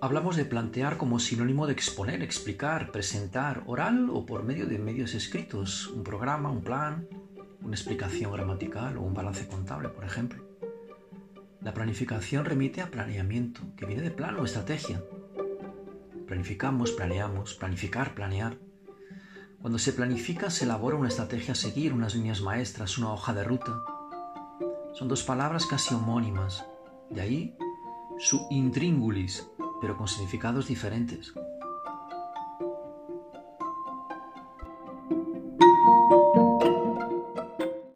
hablamos de plantear como sinónimo de exponer, explicar, presentar, oral o por medio de medios escritos, un programa, un plan, una explicación gramatical o un balance contable, por ejemplo. La planificación remite a planeamiento, que viene de plano, estrategia. Planificamos, planeamos, planificar, planear. Cuando se planifica se elabora una estrategia a seguir, unas líneas maestras, una hoja de ruta. Son dos palabras casi homónimas, de ahí su intríngulis, pero con significados diferentes.